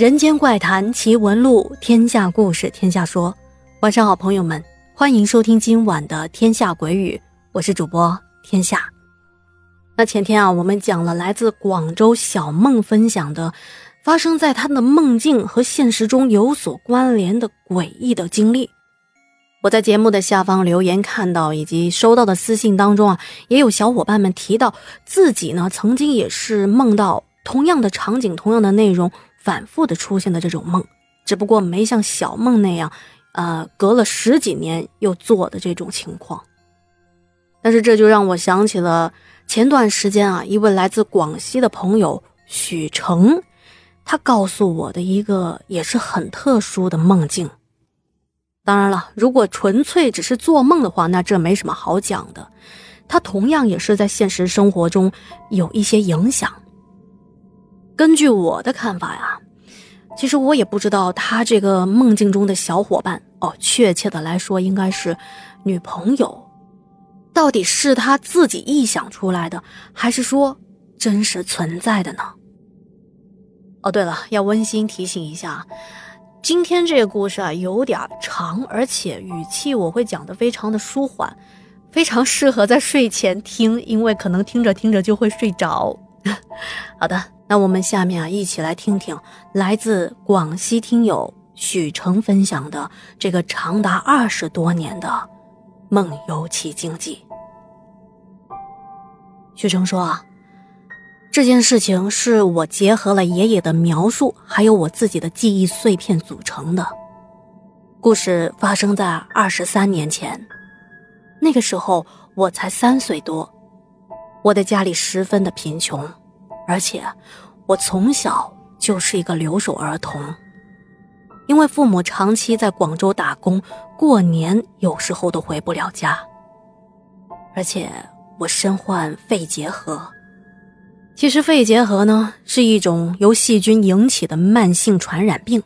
人间怪谈奇闻录，天下故事天下说。晚上好，朋友们，欢迎收听今晚的《天下鬼语》，我是主播天下。那前天啊，我们讲了来自广州小梦分享的发生在他的梦境和现实中有所关联的诡异的经历。我在节目的下方留言看到，以及收到的私信当中啊，也有小伙伴们提到自己呢曾经也是梦到同样的场景、同样的内容。反复的出现的这种梦，只不过没像小梦那样，呃，隔了十几年又做的这种情况。但是这就让我想起了前段时间啊，一位来自广西的朋友许成，他告诉我的一个也是很特殊的梦境。当然了，如果纯粹只是做梦的话，那这没什么好讲的。他同样也是在现实生活中有一些影响。根据我的看法呀，其实我也不知道他这个梦境中的小伙伴哦，确切的来说应该是女朋友，到底是他自己臆想出来的，还是说真实存在的呢？哦，对了，要温馨提醒一下，今天这个故事啊有点长，而且语气我会讲的非常的舒缓，非常适合在睡前听，因为可能听着听着就会睡着。好的。那我们下面啊，一起来听听来自广西听友许成分享的这个长达二十多年的梦游奇经记。许成说啊，这件事情是我结合了爷爷的描述，还有我自己的记忆碎片组成的。故事发生在二十三年前，那个时候我才三岁多，我的家里十分的贫穷。而且，我从小就是一个留守儿童，因为父母长期在广州打工，过年有时候都回不了家。而且我身患肺结核，其实肺结核呢是一种由细菌引起的慢性传染病，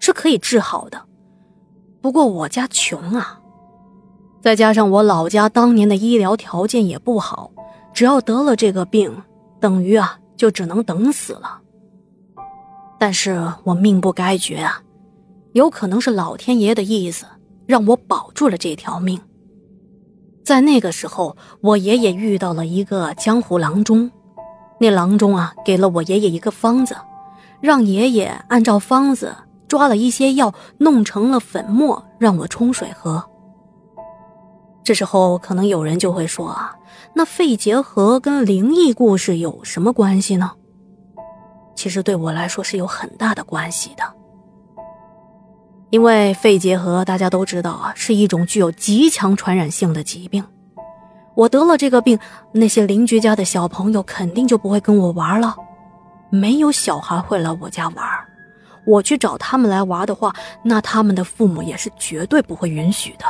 是可以治好的。不过我家穷啊，再加上我老家当年的医疗条件也不好，只要得了这个病，等于啊。就只能等死了。但是我命不该绝啊，有可能是老天爷的意思，让我保住了这条命。在那个时候，我爷爷遇到了一个江湖郎中，那郎中啊给了我爷爷一个方子，让爷爷按照方子抓了一些药，弄成了粉末，让我冲水喝。这时候可能有人就会说啊。那肺结核跟灵异故事有什么关系呢？其实对我来说是有很大的关系的。因为肺结核大家都知道啊，是一种具有极强传染性的疾病。我得了这个病，那些邻居家的小朋友肯定就不会跟我玩了。没有小孩会来我家玩，我去找他们来玩的话，那他们的父母也是绝对不会允许的。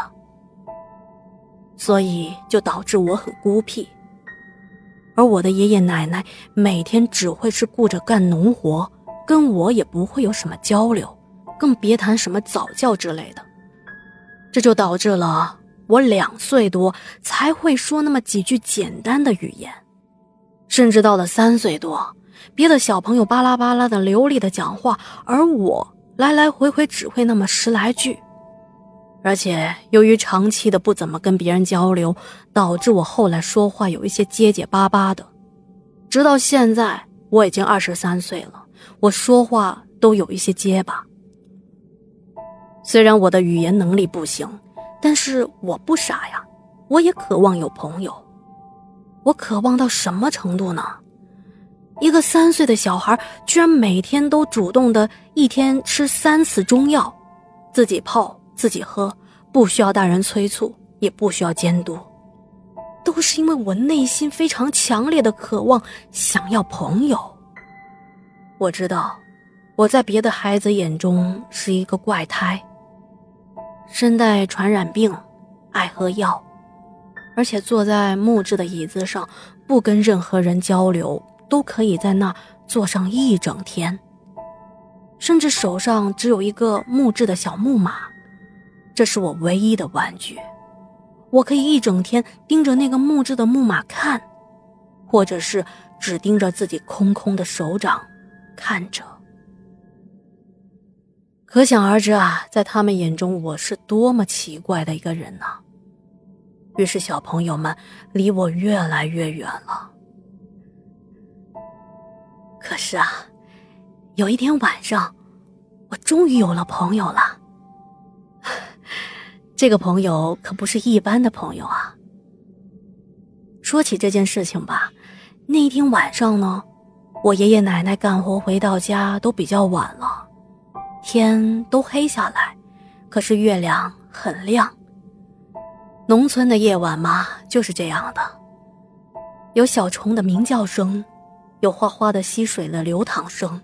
所以就导致我很孤僻，而我的爷爷奶奶每天只会是顾着干农活，跟我也不会有什么交流，更别谈什么早教之类的。这就导致了我两岁多才会说那么几句简单的语言，甚至到了三岁多，别的小朋友巴拉巴拉的流利的讲话，而我来来回回只会那么十来句。而且由于长期的不怎么跟别人交流，导致我后来说话有一些结结巴巴的。直到现在，我已经二十三岁了，我说话都有一些结巴。虽然我的语言能力不行，但是我不傻呀，我也渴望有朋友。我渴望到什么程度呢？一个三岁的小孩居然每天都主动的一天吃三次中药，自己泡。自己喝，不需要大人催促，也不需要监督，都是因为我内心非常强烈的渴望，想要朋友。我知道，我在别的孩子眼中是一个怪胎，身带传染病，爱喝药，而且坐在木质的椅子上，不跟任何人交流，都可以在那坐上一整天，甚至手上只有一个木质的小木马。这是我唯一的玩具，我可以一整天盯着那个木质的木马看，或者是只盯着自己空空的手掌看着。可想而知啊，在他们眼中我是多么奇怪的一个人呢。于是小朋友们离我越来越远了。可是啊，有一天晚上，我终于有了朋友了。这个朋友可不是一般的朋友啊。说起这件事情吧，那天晚上呢，我爷爷奶奶干活回到家都比较晚了，天都黑下来，可是月亮很亮。农村的夜晚嘛，就是这样的，有小虫的鸣叫声，有哗哗的溪水的流淌声，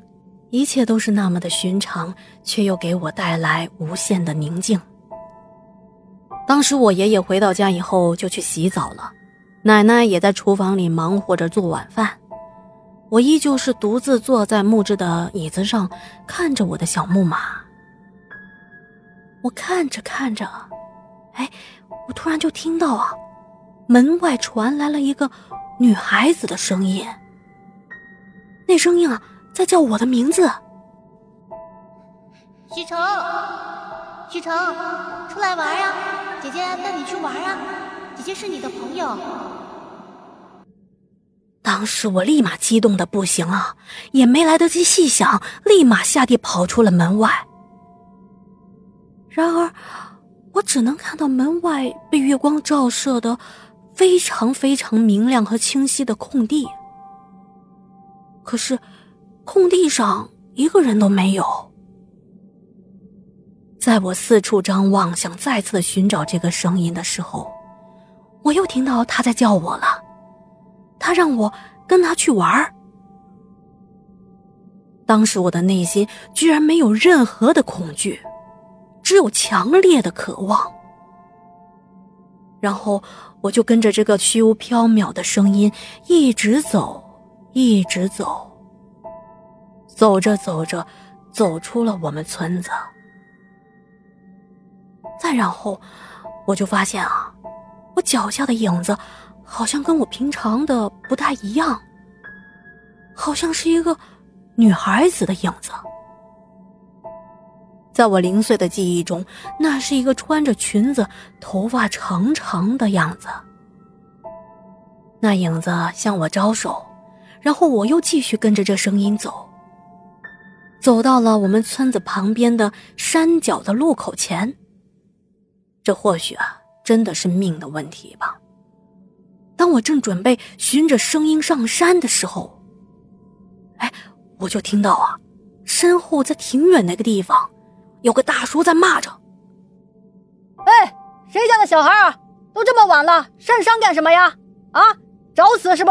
一切都是那么的寻常，却又给我带来无限的宁静。当时我爷爷回到家以后就去洗澡了。奶奶也在厨房里忙活着做晚饭，我依旧是独自坐在木质的椅子上，看着我的小木马。我看着看着，哎，我突然就听到啊，门外传来了一个女孩子的声音。那声音啊，在叫我的名字。许成，许成，出来玩呀！姐姐带你去玩啊！姐姐是你的朋友。当时我立马激动的不行啊，也没来得及细想，立马下地跑出了门外。然而，我只能看到门外被月光照射的非常非常明亮和清晰的空地。可是，空地上一个人都没有。在我四处张望，想再次寻找这个声音的时候，我又听到他在叫我了。他让我跟他去玩当时我的内心居然没有任何的恐惧，只有强烈的渴望。然后我就跟着这个虚无缥缈的声音一直走，一直走。走着走着，走出了我们村子。再然后，我就发现啊，我脚下的影子。好像跟我平常的不太一样，好像是一个女孩子的影子。在我零碎的记忆中，那是一个穿着裙子、头发长长的样子。那影子向我招手，然后我又继续跟着这声音走，走到了我们村子旁边的山脚的路口前。这或许啊，真的是命的问题吧。当我正准备循着声音上山的时候，哎，我就听到啊，身后在挺远那个地方，有个大叔在骂着：“哎，谁家的小孩啊？都这么晚了，上山干什么呀？啊，找死是不？”